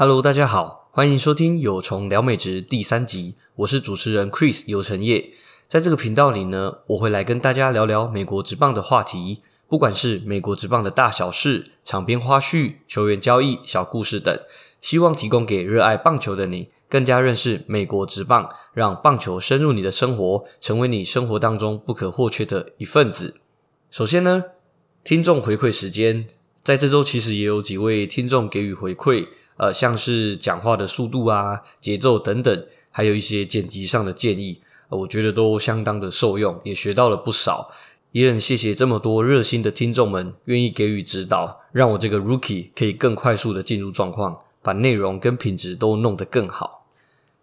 Hello，大家好，欢迎收听《有虫聊美职》第三集，我是主持人 Chris 有成业。在这个频道里呢，我会来跟大家聊聊美国职棒的话题，不管是美国职棒的大小事、场边花絮、球员交易、小故事等，希望提供给热爱棒球的你，更加认识美国职棒，让棒球深入你的生活，成为你生活当中不可或缺的一份子。首先呢，听众回馈时间，在这周其实也有几位听众给予回馈。呃，像是讲话的速度啊、节奏等等，还有一些剪辑上的建议，我觉得都相当的受用，也学到了不少。也很谢谢这么多热心的听众们愿意给予指导，让我这个 Rookie 可以更快速的进入状况，把内容跟品质都弄得更好。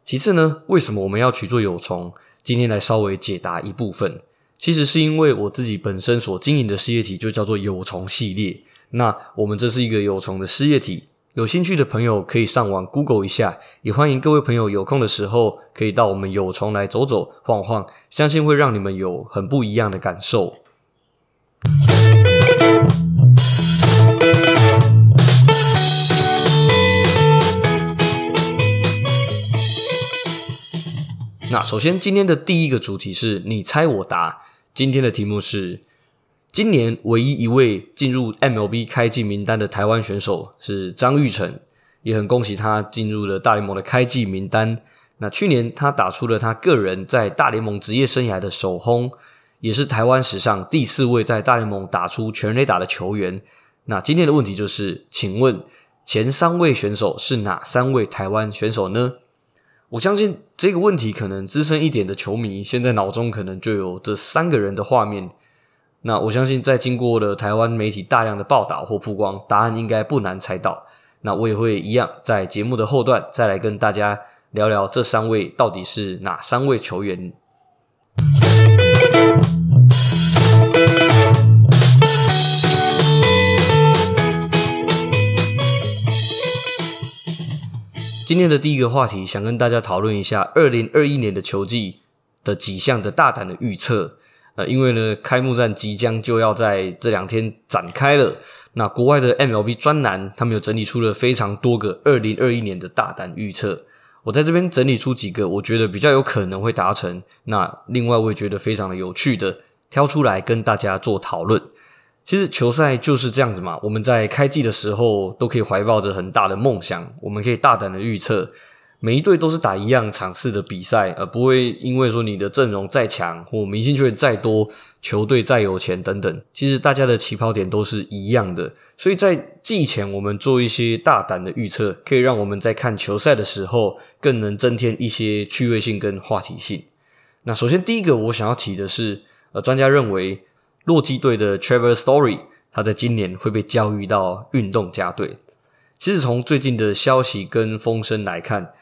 其次呢，为什么我们要取做有虫？今天来稍微解答一部分。其实是因为我自己本身所经营的事业体就叫做有虫系列，那我们这是一个有虫的事业体。有兴趣的朋友可以上网 Google 一下，也欢迎各位朋友有空的时候可以到我们有虫来走走晃晃，相信会让你们有很不一样的感受。那首先，今天的第一个主题是你猜我答，今天的题目是。今年唯一一位进入 MLB 开季名单的台湾选手是张玉成，也很恭喜他进入了大联盟的开季名单。那去年他打出了他个人在大联盟职业生涯的首轰，也是台湾史上第四位在大联盟打出全垒打的球员。那今天的问题就是，请问前三位选手是哪三位台湾选手呢？我相信这个问题可能资深一点的球迷现在脑中可能就有这三个人的画面。那我相信，在经过了台湾媒体大量的报道或曝光，答案应该不难猜到。那我也会一样，在节目的后段再来跟大家聊聊这三位到底是哪三位球员。今天的第一个话题，想跟大家讨论一下二零二一年的球季的几项的大胆的预测。呃，因为呢，开幕战即将就要在这两天展开了。那国外的 MLB 专栏，他们有整理出了非常多个二零二一年的大胆预测。我在这边整理出几个，我觉得比较有可能会达成。那另外，我也觉得非常的有趣的，挑出来跟大家做讨论。其实球赛就是这样子嘛，我们在开季的时候都可以怀抱着很大的梦想，我们可以大胆的预测。每一队都是打一样场次的比赛，而不会因为说你的阵容再强或明星球员再多，球队再有钱等等，其实大家的起跑点都是一样的。所以在季前，我们做一些大胆的预测，可以让我们在看球赛的时候更能增添一些趣味性跟话题性。那首先第一个我想要提的是，呃，专家认为洛基队的 Trevor Story，他在今年会被交易到运动家队。其实从最近的消息跟风声来看。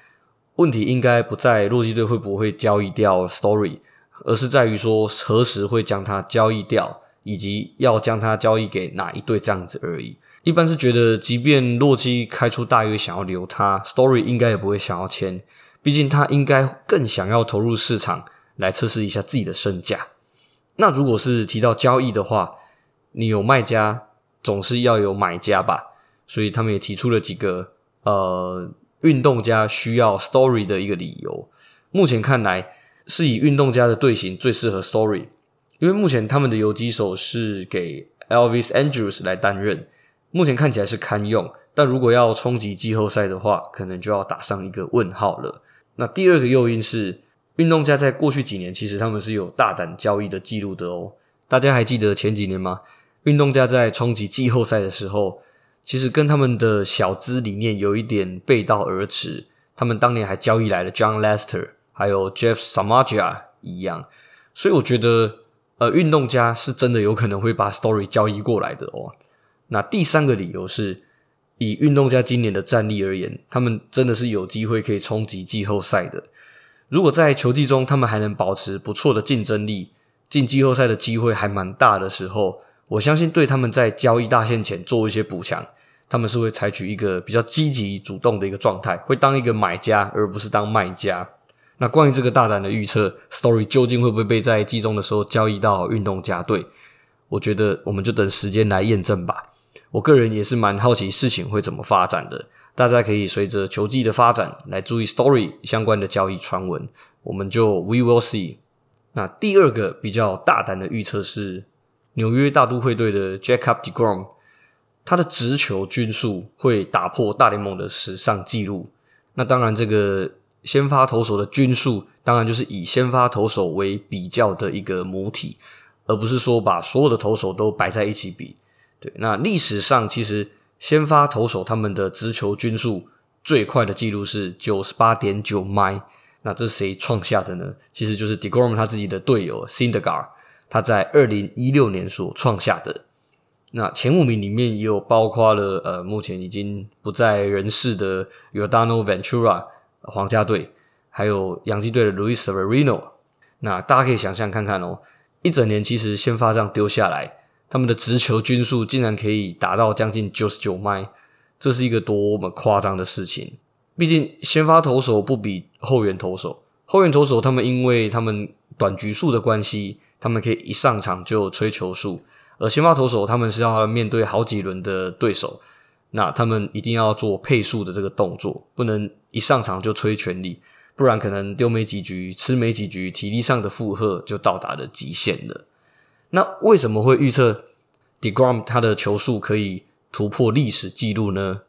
问题应该不在洛基队会不会交易掉 Story，而是在于说何时会将他交易掉，以及要将他交易给哪一队这样子而已。一般是觉得，即便洛基开出大约想要留他，Story 应该也不会想要签，毕竟他应该更想要投入市场来测试一下自己的身价。那如果是提到交易的话，你有卖家，总是要有买家吧，所以他们也提出了几个呃。运动家需要 Story 的一个理由，目前看来是以运动家的队形最适合 Story，因为目前他们的游击手是给 Elvis Andrus 来担任，目前看起来是堪用，但如果要冲击季后赛的话，可能就要打上一个问号了。那第二个诱因是，运动家在过去几年其实他们是有大胆交易的记录的哦，大家还记得前几年吗？运动家在冲击季后赛的时候。其实跟他们的小资理念有一点背道而驰。他们当年还交易来了 John Lester，还有 Jeff samarja 一样，所以我觉得，呃，运动家是真的有可能会把 Story 交易过来的哦。那第三个理由是，以运动家今年的战力而言，他们真的是有机会可以冲击季后赛的。如果在球季中他们还能保持不错的竞争力，进季后赛的机会还蛮大的时候，我相信对他们在交易大限前做一些补强，他们是会采取一个比较积极主动的一个状态，会当一个买家而不是当卖家。那关于这个大胆的预测，Story 究竟会不会被在季中的时候交易到运动家队？我觉得我们就等时间来验证吧。我个人也是蛮好奇事情会怎么发展的，大家可以随着球季的发展来注意 Story 相关的交易传闻，我们就 We will see。那第二个比较大胆的预测是纽约大都会队的 Jacob deGrom，他的直球均数会打破大联盟的史上纪录。那当然，这个先发投手的均数，当然就是以先发投手为比较的一个母体。而不是说把所有的投手都摆在一起比，对。那历史上其实先发投手他们的直球均数最快的记录是九十八点九迈，那这是谁创下的呢？其实就是 deGrom 他自己的队友 Syndergaard，他在二零一六年所创下的。那前五名里面也有包括了呃，目前已经不在人世的 yodano Ventura 皇家队，还有洋基队的 Luis Severino。那大家可以想象看看哦。一整年其实先发这样丢下来，他们的直球均数竟然可以达到将近九十九迈，这是一个多么夸张的事情！毕竟先发投手不比后援投手，后援投手他们因为他们短局数的关系，他们可以一上场就吹球数，而先发投手他们是要面对好几轮的对手，那他们一定要做配速的这个动作，不能一上场就吹全力。不然可能丢没几局，吃没几局，体力上的负荷就到达了极限了。那为什么会预测 deGrom 他的球速可以突破历史纪录呢？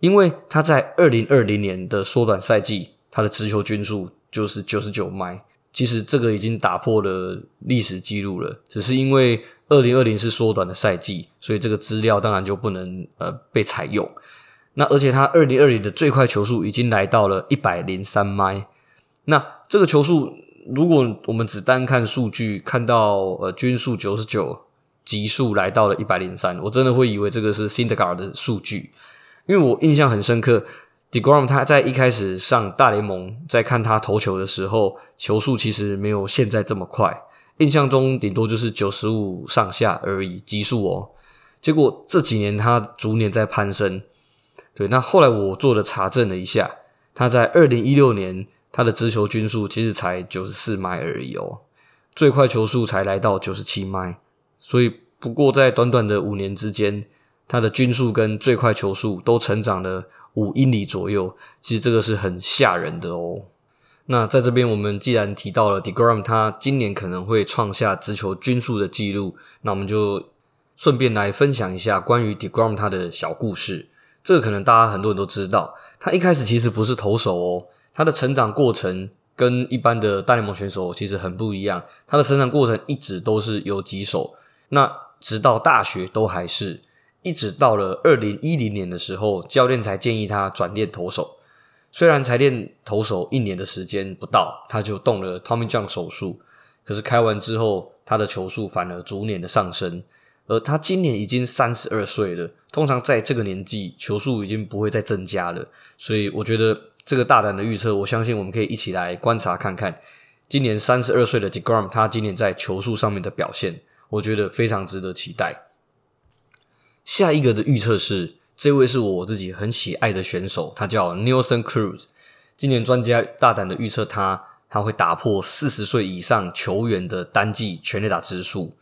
因为他在二零二零年的缩短赛季，他的直球均数就是九十九迈。其实这个已经打破了历史记录了，只是因为二零二零是缩短的赛季，所以这个资料当然就不能呃被采用。那而且他二零二零的最快球速已经来到了一百零三迈。那这个球速，如果我们只单看数据，看到呃均速九十九，极速来到了一百零三，我真的会以为这个是 Cindergar 的数据，因为我印象很深刻，deGrom 他在一开始上大联盟，在看他投球的时候，球速其实没有现在这么快，印象中顶多就是九十五上下而已，极速哦。结果这几年他逐年在攀升。对，那后来我做了查证了一下，他在二零一六年他的直球均数其实才九十四迈而已哦，最快球速才来到九十七迈，所以不过在短短的五年之间，他的均数跟最快球速都成长了五英里左右，其实这个是很吓人的哦。那在这边我们既然提到了 deGrom，他今年可能会创下直球均数的记录，那我们就顺便来分享一下关于 deGrom 他的小故事。这个可能大家很多人都知道，他一开始其实不是投手哦，他的成长过程跟一般的大联盟选手其实很不一样，他的成长过程一直都是游击手，那直到大学都还是，一直到了二零一零年的时候，教练才建议他转练投手，虽然才练投手一年的时间不到，他就动了 Tommy John 手术，可是开完之后，他的球速反而逐年的上升。而他今年已经三十二岁了，通常在这个年纪，球速已经不会再增加了。所以，我觉得这个大胆的预测，我相信我们可以一起来观察看看，今年三十二岁的 deGrom，他今年在球速上面的表现，我觉得非常值得期待。下一个的预测是，这位是我自己很喜爱的选手，他叫 Nelson Cruz。今年专家大胆的预测他，他会打破四十岁以上球员的单季全垒打支数。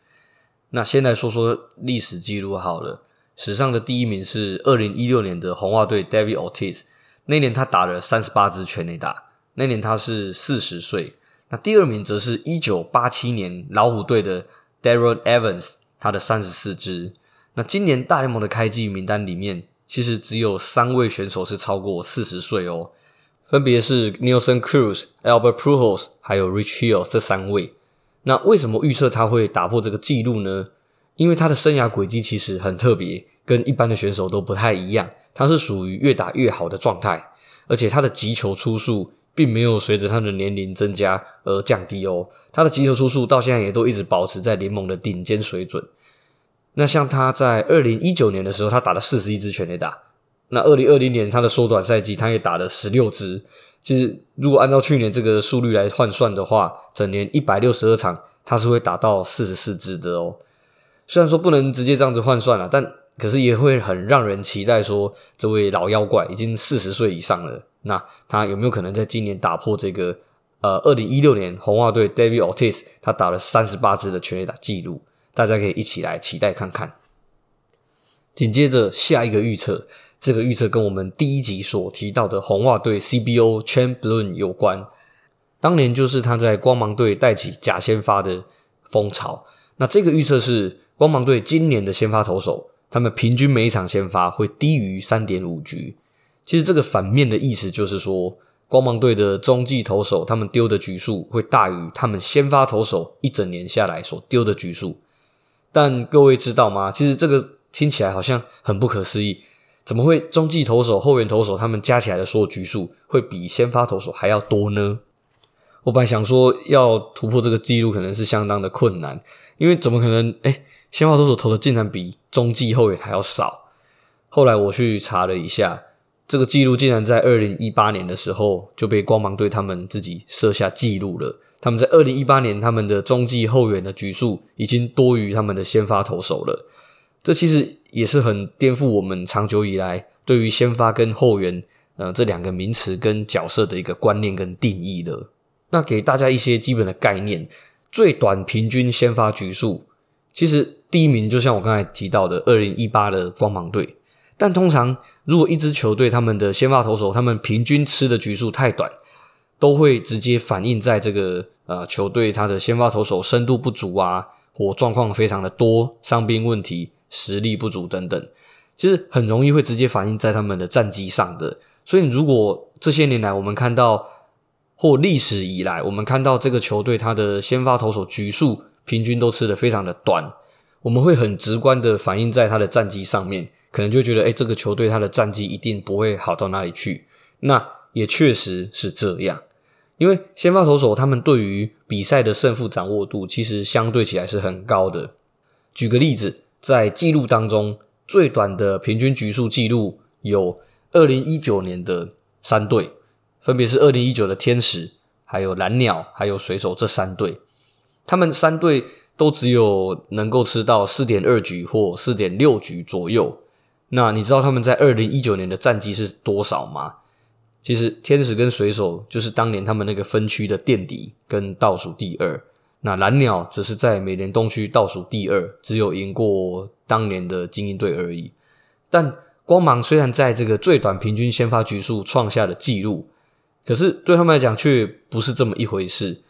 那先来说说历史记录好了，史上的第一名是二零一六年的红袜队 David Ortiz，那年他打了三十八支全垒打，那年他是四十岁。那第二名则是一九八七年老虎队的 Darren Evans，他的三十四支。那今年大联盟的开季名单里面，其实只有三位选手是超过四十岁哦，分别是 Nelson Cruz、Albert Pujols 还有 Rich Hill 这三位。那为什么预测他会打破这个记录呢？因为他的生涯轨迹其实很特别，跟一般的选手都不太一样。他是属于越打越好的状态，而且他的击球出数并没有随着他的年龄增加而降低哦。他的击球出数到现在也都一直保持在联盟的顶尖水准。那像他在二零一九年的时候，他打了四十一支全垒打。那二零二零年他的缩短赛季，他也打了十六支。其实如果按照去年这个速率来换算的话，整年一百六十二场，他是会打到四十四支的哦。虽然说不能直接这样子换算了，但可是也会很让人期待说，这位老妖怪已经四十岁以上了，那他有没有可能在今年打破这个呃二零一六年红袜队 David Ortiz 他打了三十八支的全垒打记录？大家可以一起来期待看看。紧接着下一个预测，这个预测跟我们第一集所提到的红袜队 CBO Chan Bloom 有关。当年就是他在光芒队带起假先发的风潮。那这个预测是光芒队今年的先发投手，他们平均每一场先发会低于三点五局。其实这个反面的意思就是说，光芒队的中继投手他们丢的局数会大于他们先发投手一整年下来所丢的局数。但各位知道吗？其实这个听起来好像很不可思议，怎么会中继投手、后援投手他们加起来的所有局数会比先发投手还要多呢？我本来想说要突破这个记录，可能是相当的困难，因为怎么可能？诶，先发投手投的竟然比中继后援还要少。后来我去查了一下，这个记录竟然在二零一八年的时候就被光芒队他们自己设下记录了。他们在二零一八年，他们的中继后援的局数已经多于他们的先发投手了。这其实也是很颠覆我们长久以来对于先发跟后援呃这两个名词跟角色的一个观念跟定义了。那给大家一些基本的概念，最短平均先发局数，其实第一名就像我刚才提到的二零一八的光芒队。但通常如果一支球队他们的先发投手他们平均吃的局数太短，都会直接反映在这个。呃，球队他的先发投手深度不足啊，或状况非常的多，伤兵问题、实力不足等等，其实很容易会直接反映在他们的战绩上的。所以，如果这些年来我们看到，或历史以来我们看到这个球队他的先发投手局数平均都吃的非常的短，我们会很直观的反映在他的战绩上面，可能就觉得，诶，这个球队他的战绩一定不会好到哪里去。那也确实是这样。因为先发投手他们对于比赛的胜负掌握度其实相对起来是很高的。举个例子，在记录当中，最短的平均局数记录有二零一九年的三队，分别是二零一九的天使、还有蓝鸟、还有水手这三队。他们三队都只有能够吃到四点二局或四点六局左右。那你知道他们在二零一九年的战绩是多少吗？其实天使跟水手就是当年他们那个分区的垫底跟倒数第二，那蓝鸟只是在美联东区倒数第二，只有赢过当年的精英队而已。但光芒虽然在这个最短平均先发局数创下了纪录，可是对他们来讲却不是这么一回事。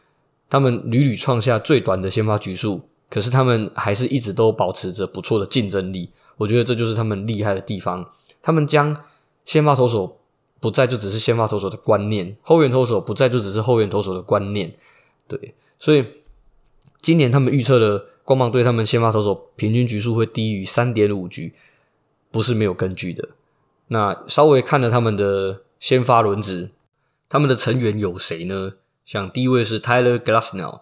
他们屡屡创下最短的先发局数，可是他们还是一直都保持着不错的竞争力。我觉得这就是他们厉害的地方。他们将先发投手。不再就只是先发投手的观念，后援投手不再就只是后援投手的观念，对，所以今年他们预测的光芒队他们先发投手平均局数会低于三点五局，不是没有根据的。那稍微看了他们的先发轮值，他们的成员有谁呢？像第一位是 Tyler Glasnow，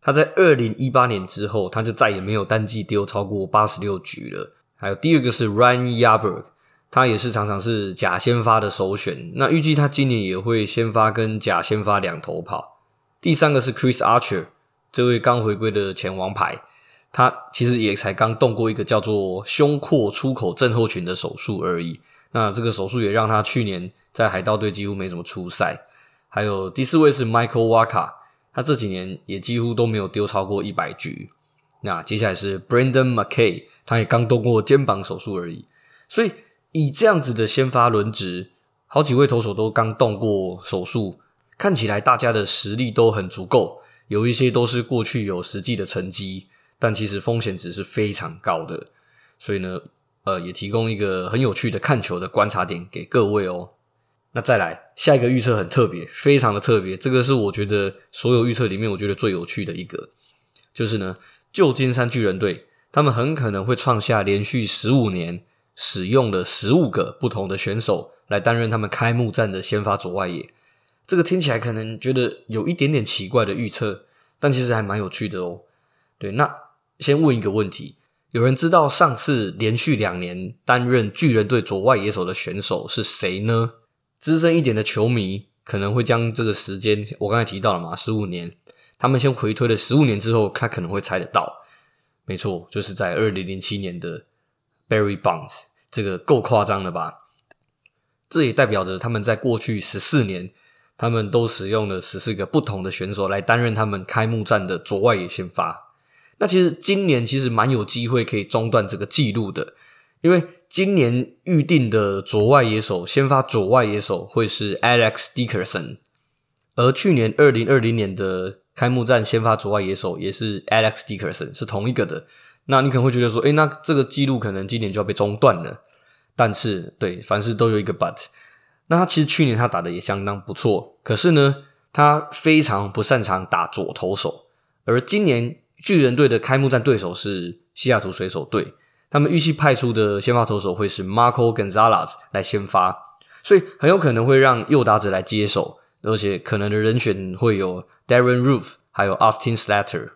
他在二零一八年之后，他就再也没有单季丢超过八十六局了。还有第二个是 Ryan Yarbrough。他也是常常是假先发的首选，那预计他今年也会先发跟假先发两头跑。第三个是 Chris Archer，这位刚回归的前王牌，他其实也才刚动过一个叫做胸廓出口症候群的手术而已。那这个手术也让他去年在海盗队几乎没怎么出赛。还有第四位是 Michael Wacha，他这几年也几乎都没有丢超过一百局。那接下来是 Brendan McKay，他也刚动过肩膀手术而已，所以。以这样子的先发轮值，好几位投手都刚动过手术，看起来大家的实力都很足够，有一些都是过去有实际的成绩，但其实风险值是非常高的。所以呢，呃，也提供一个很有趣的看球的观察点给各位哦。那再来下一个预测很特别，非常的特别，这个是我觉得所有预测里面我觉得最有趣的一个，就是呢，旧金山巨人队他们很可能会创下连续十五年。使用了十五个不同的选手来担任他们开幕战的先发左外野，这个听起来可能觉得有一点点奇怪的预测，但其实还蛮有趣的哦。对，那先问一个问题：有人知道上次连续两年担任巨人队左外野手的选手是谁呢？资深一点的球迷可能会将这个时间，我刚才提到了嘛，十五年，他们先回推了十五年之后，他可能会猜得到。没错，就是在二零零七年的 Barry Bonds，这个够夸张了吧？这也代表着他们在过去十四年，他们都使用了十四个不同的选手来担任他们开幕战的左外野先发。那其实今年其实蛮有机会可以中断这个记录的，因为今年预定的左外野手先发左外野手会是 Alex Dickerson，而去年二零二零年的开幕战先发左外野手也是 Alex Dickerson，是同一个的。那你可能会觉得说，诶，那这个记录可能今年就要被中断了。但是，对，凡事都有一个 but。那他其实去年他打的也相当不错，可是呢，他非常不擅长打左投手，而今年。巨人队的开幕战对手是西雅图水手队，他们预期派出的先发投手会是 Marco Gonzalez 来先发，所以很有可能会让右打者来接手，而且可能的人选会有 Darren Ruth 还有 Austin Slater。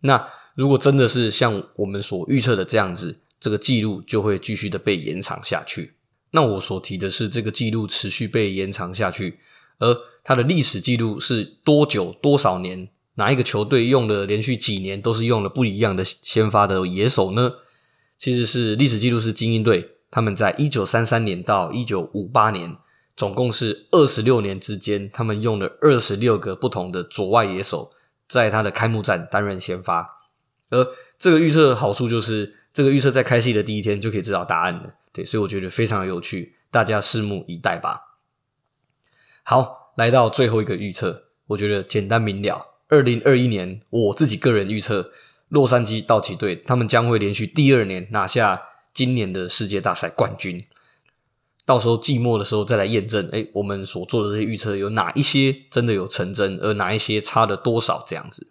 那如果真的是像我们所预测的这样子，这个记录就会继续的被延长下去。那我所提的是这个记录持续被延长下去，而它的历史记录是多久多少年？哪一个球队用了连续几年都是用了不一样的先发的野手呢？其实是历史记录是精英队，他们在一九三三年到一九五八年，总共是二十六年之间，他们用了二十六个不同的左外野手，在他的开幕战担任先发。而这个预测的好处就是，这个预测在开戏的第一天就可以知道答案了。对，所以我觉得非常有趣，大家拭目以待吧。好，来到最后一个预测，我觉得简单明了。二零二一年，我自己个人预测，洛杉矶道奇队他们将会连续第二年拿下今年的世界大赛冠军。到时候季末的时候再来验证，诶，我们所做的这些预测有哪一些真的有成真，而哪一些差了多少这样子。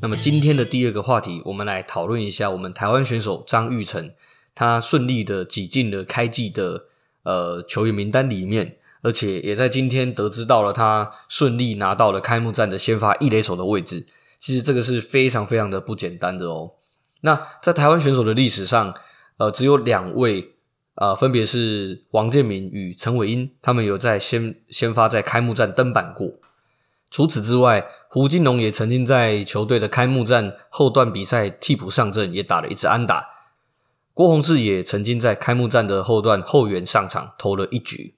那么今天的第二个话题，我们来讨论一下我们台湾选手张玉成。他顺利的挤进了开季的呃球员名单里面，而且也在今天得知到了他顺利拿到了开幕战的先发一垒手的位置。其实这个是非常非常的不简单的哦。那在台湾选手的历史上，呃，只有两位，呃，分别是王建民与陈伟英，他们有在先先发在开幕战登板过。除此之外，胡金龙也曾经在球队的开幕战后段比赛替补上阵，也打了一支安打。郭泓志也曾经在开幕战的后段后援上场投了一局。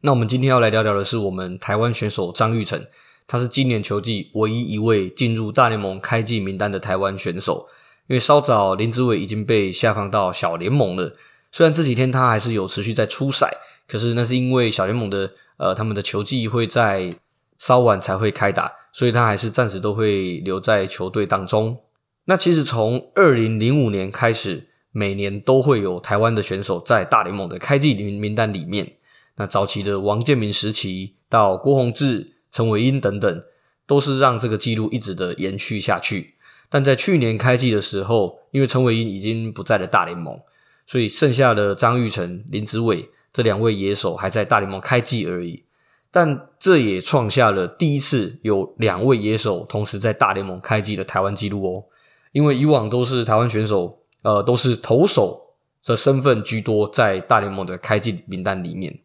那我们今天要来聊聊的是我们台湾选手张玉成，他是今年球季唯一一位进入大联盟开季名单的台湾选手。因为稍早林志伟已经被下放到小联盟了，虽然这几天他还是有持续在出赛，可是那是因为小联盟的呃他们的球季会在稍晚才会开打，所以他还是暂时都会留在球队当中。那其实从二零零五年开始。每年都会有台湾的选手在大联盟的开季名名单里面。那早期的王建民时期到郭泓志、陈伟英等等，都是让这个记录一直的延续下去。但在去年开季的时候，因为陈伟英已经不在了大联盟，所以剩下的张玉成、林子伟这两位野手还在大联盟开季而已。但这也创下了第一次有两位野手同时在大联盟开季的台湾纪录哦。因为以往都是台湾选手。呃，都是投手的身份居多，在大联盟的开季名单里面。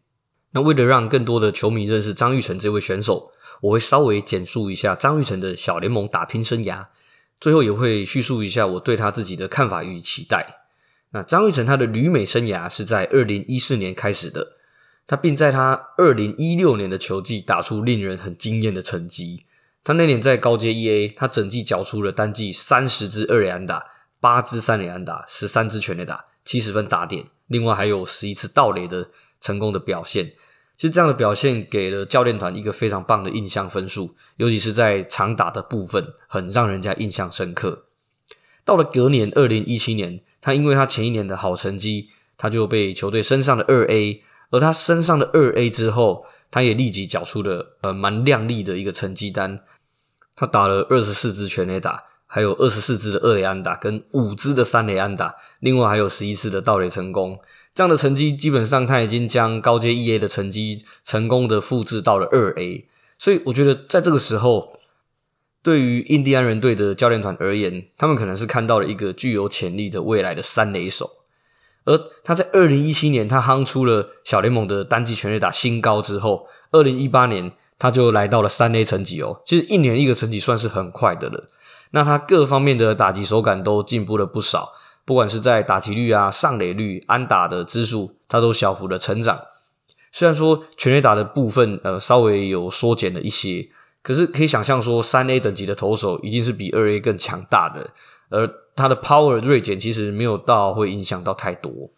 那为了让更多的球迷认识张玉成这位选手，我会稍微简述一下张玉成的小联盟打拼生涯，最后也会叙述一下我对他自己的看法与期待。那张玉成他的旅美生涯是在二零一四年开始的，他并在他二零一六年的球季打出令人很惊艳的成绩。他那年在高阶 E A，他整季缴出了单季三十支二垒安打。八支三垒安打，十三支全垒打，七十分打点，另外还有十一次盗垒的成功的表现。其实这样的表现给了教练团一个非常棒的印象分数，尤其是在长打的部分，很让人家印象深刻。到了隔年二零一七年，他因为他前一年的好成绩，他就被球队升上了二 A。而他身上的二 A 之后，他也立即缴出了呃蛮亮丽的一个成绩单。他打了二十四支全垒打。还有二十四支的二垒安打跟五支的三垒安打，另外还有十一次的盗垒成功，这样的成绩基本上他已经将高阶 1A 的成绩成功的复制到了 2A，所以我觉得在这个时候，对于印第安人队的教练团而言，他们可能是看到了一个具有潜力的未来的三垒手。而他在二零一七年，他夯出了小联盟的单季全垒打新高之后，二零一八年他就来到了三 A 层级哦。其实一年一个层级算是很快的了。那他各方面的打击手感都进步了不少，不管是在打击率啊、上垒率、安打的支数，他都小幅的成长。虽然说全垒打的部分呃稍微有缩减了一些，可是可以想象说三 A 等级的投手一定是比二 A 更强大的，而。他的 power 锐减其实没有到会影响到太多，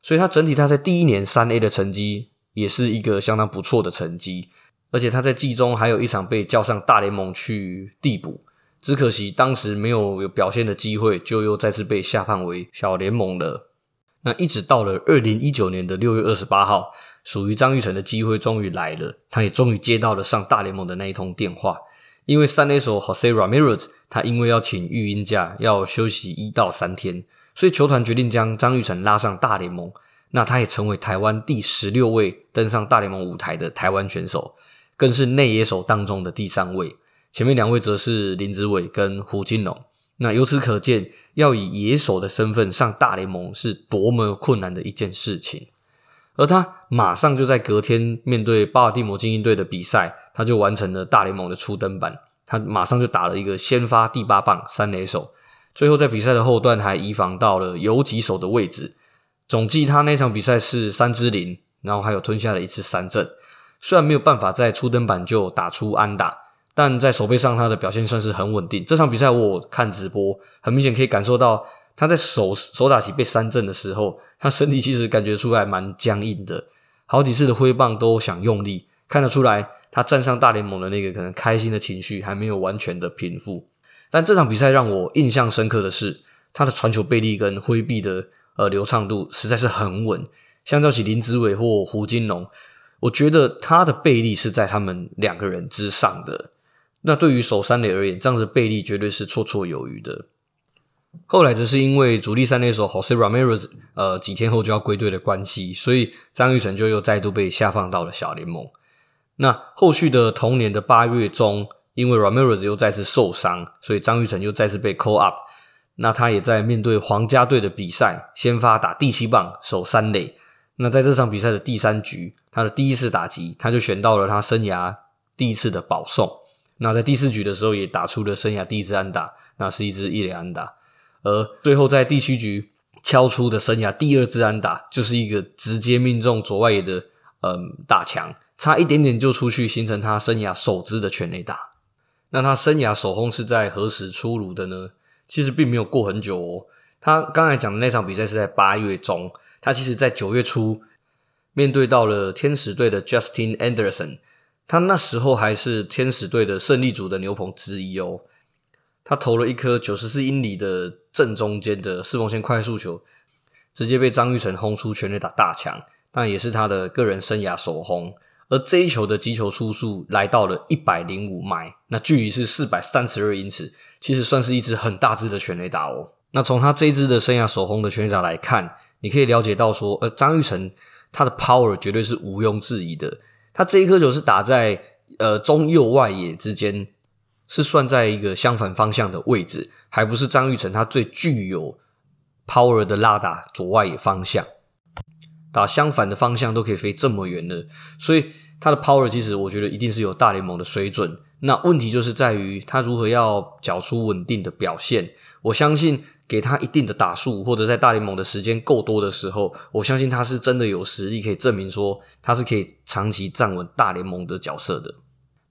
所以他整体他在第一年三 A 的成绩也是一个相当不错的成绩，而且他在季中还有一场被叫上大联盟去递补，只可惜当时没有有表现的机会，就又再次被下放为小联盟了。那一直到了二零一九年的六月二十八号，属于张玉成的机会终于来了，他也终于接到了上大联盟的那一通电话。因为三垒手 Jose Ramirez，他因为要请育婴假，要休息一到三天，所以球团决定将张育成拉上大联盟。那他也成为台湾第十六位登上大联盟舞台的台湾选手，更是内野手当中的第三位。前面两位则是林子伟跟胡金龙。那由此可见，要以野手的身份上大联盟是多么困难的一件事情。而他马上就在隔天面对巴尔的摩精英队的比赛，他就完成了大联盟的初登板。他马上就打了一个先发第八棒三垒手，最后在比赛的后段还移防到了游击手的位置。总计他那场比赛是三支零，然后还有吞下了一次三振。虽然没有办法在初登板就打出安打，但在守备上他的表现算是很稳定。这场比赛我看直播，很明显可以感受到他在手手打席被三振的时候。他身体其实感觉出来蛮僵硬的，好几次的挥棒都想用力，看得出来他站上大联盟的那个可能开心的情绪还没有完全的平复。但这场比赛让我印象深刻的是，他的传球背力跟挥臂的呃流畅度实在是很稳。相较起林子伟或胡金龙，我觉得他的背力是在他们两个人之上的。那对于守三垒而言，这样的背力绝对是绰绰有余的。后来则是因为主力三垒手 Jose Ramirez，呃，几天后就要归队的关系，所以张玉成就又再度被下放到了小联盟。那后续的同年的八月中，因为 Ramirez 又再次受伤，所以张玉成又再次被 call up。那他也在面对皇家队的比赛，先发打第七棒守三垒。那在这场比赛的第三局，他的第一次打击，他就选到了他生涯第一次的保送。那在第四局的时候，也打出了生涯第一支安打，那是一支一垒安打。而最后在第七局敲出的生涯第二支安打，就是一个直接命中左外野的嗯大墙，差一点点就出去，形成他生涯首支的全垒打。那他生涯首轰是在何时出炉的呢？其实并没有过很久哦。他刚才讲的那场比赛是在八月中，他其实在九月初面对到了天使队的 Justin Anderson，他那时候还是天使队的胜利组的牛棚之一哦。他投了一颗九十四英里的正中间的四缝线快速球，直接被张玉成轰出全垒打大墙，但也是他的个人生涯首轰。而这一球的击球出速来到了一百零五迈，那距离是四百三十二英尺，其实算是一支很大支的全垒打哦。那从他这一支的生涯首轰的全垒打来看，你可以了解到说，呃，张玉成他的 power 绝对是毋庸置疑的。他这一颗球是打在呃中右外野之间。是算在一个相反方向的位置，还不是张玉成他最具有 power 的拉打左外野方向，打相反的方向都可以飞这么远了，所以他的 power 其实我觉得一定是有大联盟的水准。那问题就是在于他如何要缴出稳定的表现。我相信给他一定的打数，或者在大联盟的时间够多的时候，我相信他是真的有实力可以证明说他是可以长期站稳大联盟的角色的。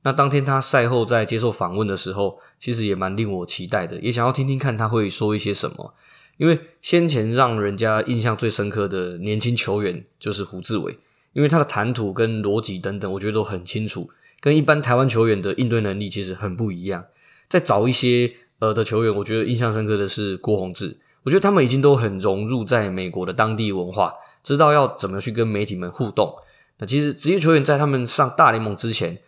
那当天他赛后在接受访问的时候，其实也蛮令我期待的，也想要听听看他会说一些什么。因为先前让人家印象最深刻的年轻球员就是胡志伟，因为他的谈吐跟逻辑等等，我觉得都很清楚，跟一般台湾球员的应对能力其实很不一样。再找一些呃的球员，我觉得印象深刻的是郭泓志，我觉得他们已经都很融入在美国的当地文化，知道要怎么去跟媒体们互动。那其实职业球员在他们上大联盟之前，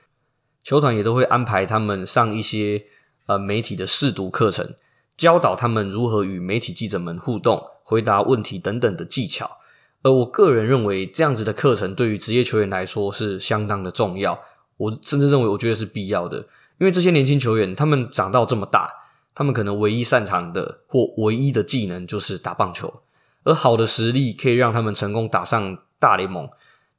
球团也都会安排他们上一些呃媒体的试读课程，教导他们如何与媒体记者们互动、回答问题等等的技巧。而我个人认为，这样子的课程对于职业球员来说是相当的重要。我甚至认为，我觉得是必要的，因为这些年轻球员他们长到这么大，他们可能唯一擅长的或唯一的技能就是打棒球，而好的实力可以让他们成功打上大联盟，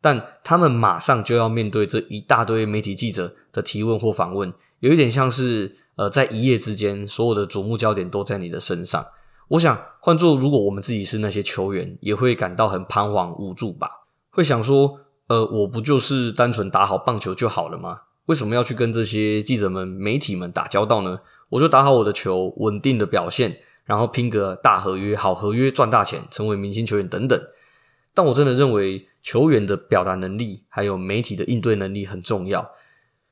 但他们马上就要面对这一大堆媒体记者的提问或访问，有一点像是呃，在一夜之间，所有的瞩目焦点都在你的身上。我想，换作如果我们自己是那些球员，也会感到很彷徨无助吧？会想说，呃，我不就是单纯打好棒球就好了吗？为什么要去跟这些记者们、媒体们打交道呢？我就打好我的球，稳定的表现，然后拼个大合约、好合约，赚大钱，成为明星球员等等。但我真的认为，球员的表达能力还有媒体的应对能力很重要。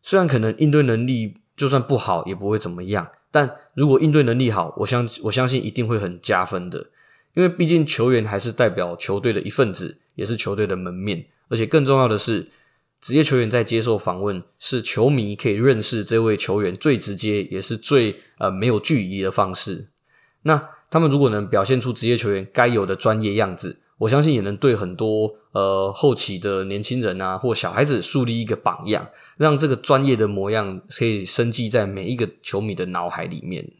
虽然可能应对能力就算不好，也不会怎么样。但如果应对能力好，我相我相信一定会很加分的，因为毕竟球员还是代表球队的一份子，也是球队的门面，而且更重要的是，职业球员在接受访问，是球迷可以认识这位球员最直接也是最呃没有距离的方式。那他们如果能表现出职业球员该有的专业样子。我相信也能对很多呃后期的年轻人啊或小孩子树立一个榜样，让这个专业的模样可以深记在每一个球迷的脑海里面。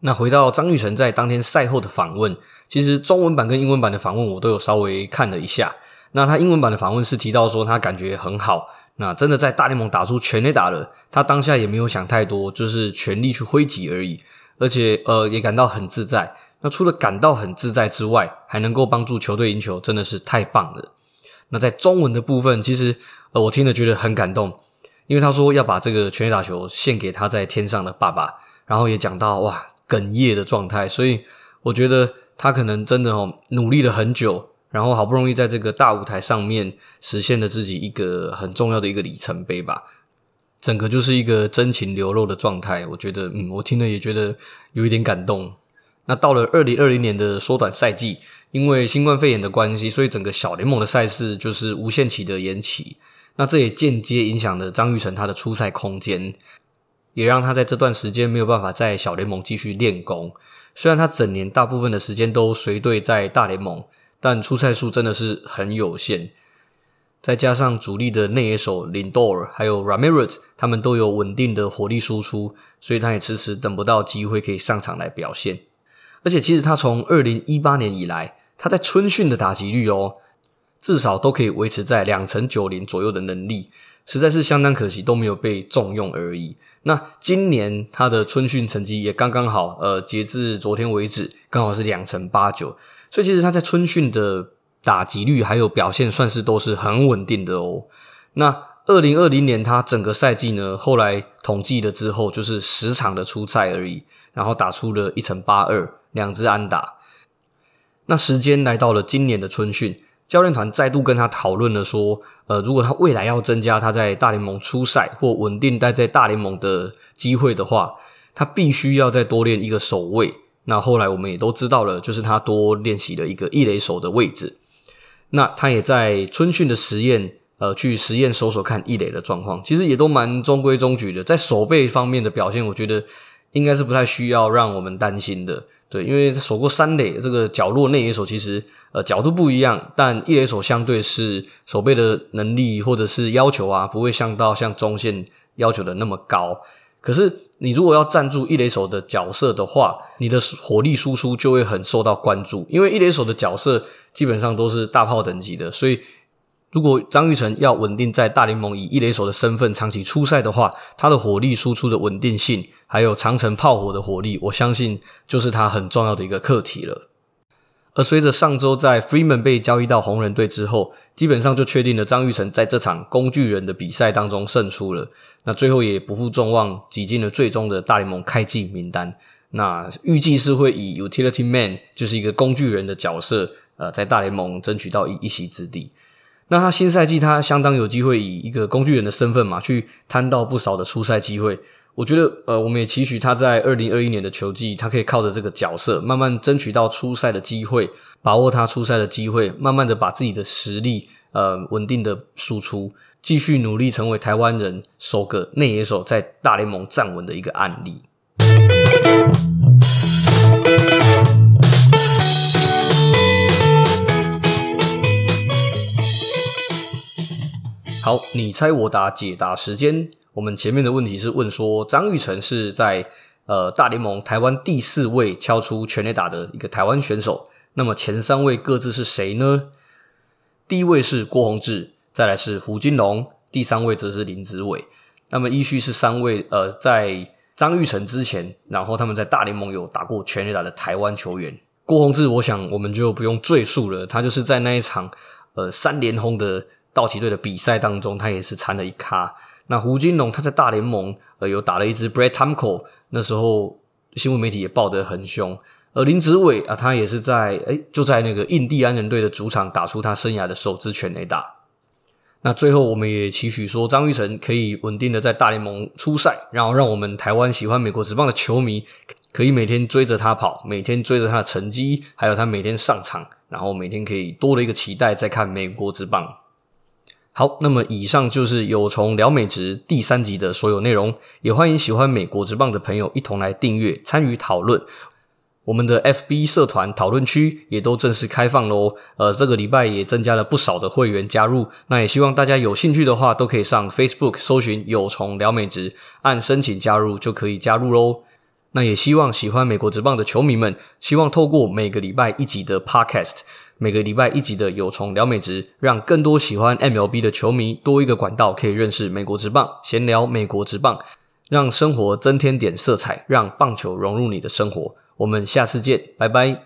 那回到张玉成在当天赛后的访问，其实中文版跟英文版的访问我都有稍微看了一下。那他英文版的访问是提到说他感觉很好，那真的在大联盟打出全垒打了，他当下也没有想太多，就是全力去挥击而已，而且呃也感到很自在。那除了感到很自在之外，还能够帮助球队赢球，真的是太棒了。那在中文的部分，其实呃，我听了觉得很感动，因为他说要把这个全垒打球献给他在天上的爸爸，然后也讲到哇哽咽的状态，所以我觉得他可能真的哦努力了很久，然后好不容易在这个大舞台上面实现了自己一个很重要的一个里程碑吧，整个就是一个真情流露的状态。我觉得嗯，我听了也觉得有一点感动。那到了二零二零年的缩短赛季，因为新冠肺炎的关系，所以整个小联盟的赛事就是无限期的延期。那这也间接影响了张玉成他的出赛空间，也让他在这段时间没有办法在小联盟继续练功。虽然他整年大部分的时间都随队在大联盟，但出赛数真的是很有限。再加上主力的内野手林多尔还有 Ramirez，他们都有稳定的火力输出，所以他也迟迟等不到机会可以上场来表现。而且，其实他从二零一八年以来，他在春训的打击率哦，至少都可以维持在两成九零左右的能力，实在是相当可惜，都没有被重用而已。那今年他的春训成绩也刚刚好，呃，截至昨天为止，刚好是两成八九，所以其实他在春训的打击率还有表现，算是都是很稳定的哦。那二零二零年他整个赛季呢，后来统计了之后，就是十场的出赛而已，然后打出了一成八二。两支安打，那时间来到了今年的春训，教练团再度跟他讨论了，说，呃，如果他未来要增加他在大联盟出赛或稳定待在大联盟的机会的话，他必须要再多练一个守卫。那后来我们也都知道了，就是他多练习了一个一垒手的位置。那他也在春训的实验，呃，去实验搜索看一垒的状况，其实也都蛮中规中矩的。在守备方面的表现，我觉得应该是不太需要让我们担心的。对，因为守过三垒，这个角落内野手其实呃角度不一样，但一垒手相对是守备的能力或者是要求啊，不会像到像中线要求的那么高。可是你如果要站住一垒手的角色的话，你的火力输出就会很受到关注，因为一垒手的角色基本上都是大炮等级的，所以。如果张玉成要稳定在大联盟以一垒手的身份长期出赛的话，他的火力输出的稳定性，还有长程炮火的火力，我相信就是他很重要的一个课题了。而随着上周在 Freeman 被交易到红人队之后，基本上就确定了张玉成在这场工具人的比赛当中胜出了。那最后也不负众望，挤进了最终的大联盟开季名单。那预计是会以 Utility Man，就是一个工具人的角色，呃，在大联盟争取到一一席之地。那他新赛季他相当有机会以一个工具人的身份嘛，去摊到不少的出赛机会。我觉得，呃，我们也期许他在二零二一年的球季，他可以靠着这个角色，慢慢争取到出赛的机会，把握他出赛的机会，慢慢的把自己的实力，呃，稳定的输出，继续努力成为台湾人首个内野手在大联盟站稳的一个案例。好，你猜我答解答时间。我们前面的问题是问说，张玉成是在呃大联盟台湾第四位敲出全垒打的一个台湾选手。那么前三位各自是谁呢？第一位是郭宏志，再来是胡金龙，第三位则是林子伟。那么依序是三位呃在张玉成之前，然后他们在大联盟有打过全垒打的台湾球员。郭宏志，我想我们就不用赘述了，他就是在那一场呃三连轰的道奇队的比赛当中，他也是参了一咖。那胡金龙他在大联盟呃有打了一支 Brett Tomko，那时候新闻媒体也报得很凶。而林子伟啊，他也是在诶就在那个印第安人队的主场打出他生涯的首支全垒打。那最后我们也期许说，张育成可以稳定的在大联盟出赛，然后让我们台湾喜欢美国职棒的球迷可以每天追着他跑，每天追着他的成绩，还有他每天上场，然后每天可以多了一个期待在看美国职棒。好，那么以上就是有从聊美职第三集的所有内容，也欢迎喜欢美国职棒的朋友一同来订阅参与讨论。我们的 FB 社团讨论区也都正式开放喽，呃，这个礼拜也增加了不少的会员加入，那也希望大家有兴趣的话，都可以上 Facebook 搜寻有虫聊美职，按申请加入就可以加入喽。那也希望喜欢美国职棒的球迷们，希望透过每个礼拜一集的 Podcast。每个礼拜一集的有虫聊美职，让更多喜欢 MLB 的球迷多一个管道，可以认识美国职棒，闲聊美国职棒，让生活增添点色彩，让棒球融入你的生活。我们下次见，拜拜。